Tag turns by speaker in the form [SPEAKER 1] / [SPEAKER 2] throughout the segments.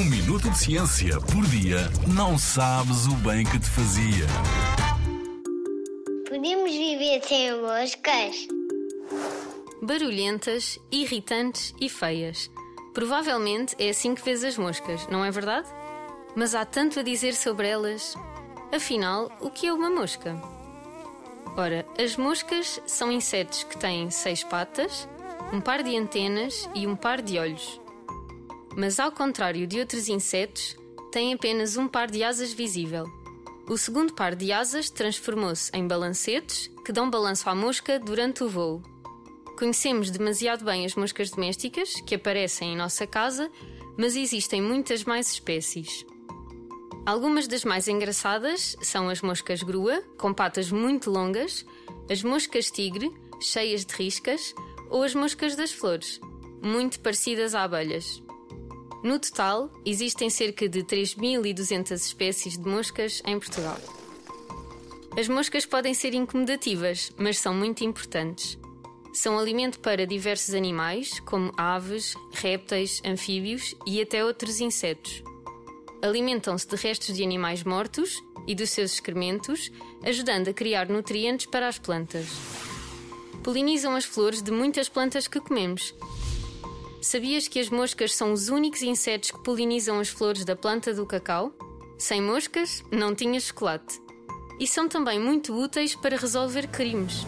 [SPEAKER 1] Um minuto de ciência por dia não sabes o bem que te fazia.
[SPEAKER 2] Podemos viver sem moscas?
[SPEAKER 3] Barulhentas, irritantes e feias. Provavelmente é assim que vês as moscas, não é verdade? Mas há tanto a dizer sobre elas. Afinal, o que é uma mosca? Ora, as moscas são insetos que têm seis patas, um par de antenas e um par de olhos. Mas, ao contrário de outros insetos, têm apenas um par de asas visível. O segundo par de asas transformou-se em balancetes que dão balanço à mosca durante o voo. Conhecemos demasiado bem as moscas domésticas, que aparecem em nossa casa, mas existem muitas mais espécies. Algumas das mais engraçadas são as moscas grua, com patas muito longas, as moscas tigre, cheias de riscas, ou as moscas das flores, muito parecidas a abelhas. No total, existem cerca de 3.200 espécies de moscas em Portugal. As moscas podem ser incomodativas, mas são muito importantes. São alimento para diversos animais, como aves, répteis, anfíbios e até outros insetos. Alimentam-se de restos de animais mortos e dos seus excrementos, ajudando a criar nutrientes para as plantas. Polinizam as flores de muitas plantas que comemos. Sabias que as moscas são os únicos insetos que polinizam as flores da planta do cacau? Sem moscas, não tinha chocolate. E são também muito úteis para resolver crimes.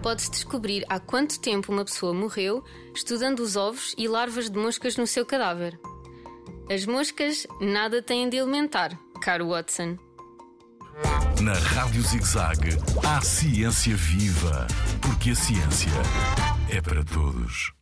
[SPEAKER 3] Pode-se descobrir há quanto tempo uma pessoa morreu estudando os ovos e larvas de moscas no seu cadáver. As moscas nada têm de alimentar, caro Watson.
[SPEAKER 1] Na Rádio ZigZag, há ciência viva. Porque a ciência é para todos.